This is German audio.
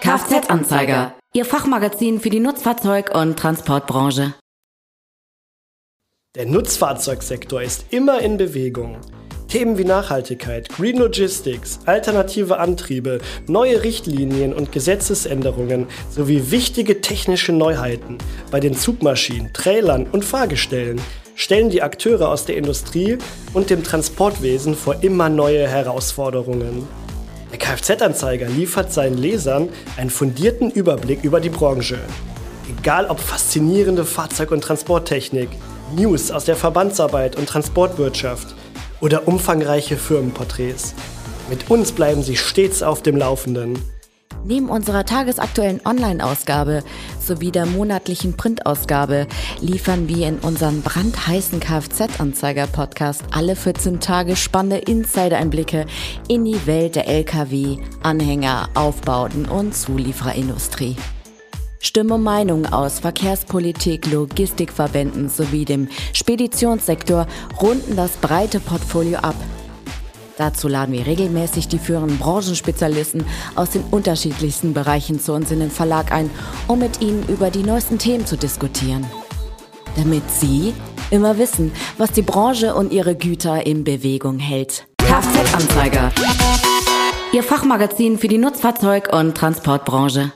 Kfz-Anzeiger, Ihr Fachmagazin für die Nutzfahrzeug- und Transportbranche. Der Nutzfahrzeugsektor ist immer in Bewegung. Themen wie Nachhaltigkeit, Green Logistics, alternative Antriebe, neue Richtlinien und Gesetzesänderungen sowie wichtige technische Neuheiten bei den Zugmaschinen, Trailern und Fahrgestellen stellen die Akteure aus der Industrie und dem Transportwesen vor immer neue Herausforderungen. Der Kfz-Anzeiger liefert seinen Lesern einen fundierten Überblick über die Branche. Egal ob faszinierende Fahrzeug- und Transporttechnik, News aus der Verbandsarbeit und Transportwirtschaft oder umfangreiche Firmenporträts. Mit uns bleiben Sie stets auf dem Laufenden. Neben unserer tagesaktuellen Online-Ausgabe sowie der monatlichen Printausgabe liefern wir in unseren brandheißen Kfz-Anzeiger-Podcast alle 14 Tage spannende Insider-Einblicke in die Welt der Lkw, Anhänger, Aufbauten und Zuliefererindustrie. Stimme Meinungen aus Verkehrspolitik, Logistikverbänden sowie dem Speditionssektor runden das breite Portfolio ab. Dazu laden wir regelmäßig die führenden Branchenspezialisten aus den unterschiedlichsten Bereichen zu uns in den Verlag ein, um mit ihnen über die neuesten Themen zu diskutieren. Damit Sie immer wissen, was die Branche und ihre Güter in Bewegung hält. Kfz-Anzeiger. Ihr Fachmagazin für die Nutzfahrzeug- und Transportbranche.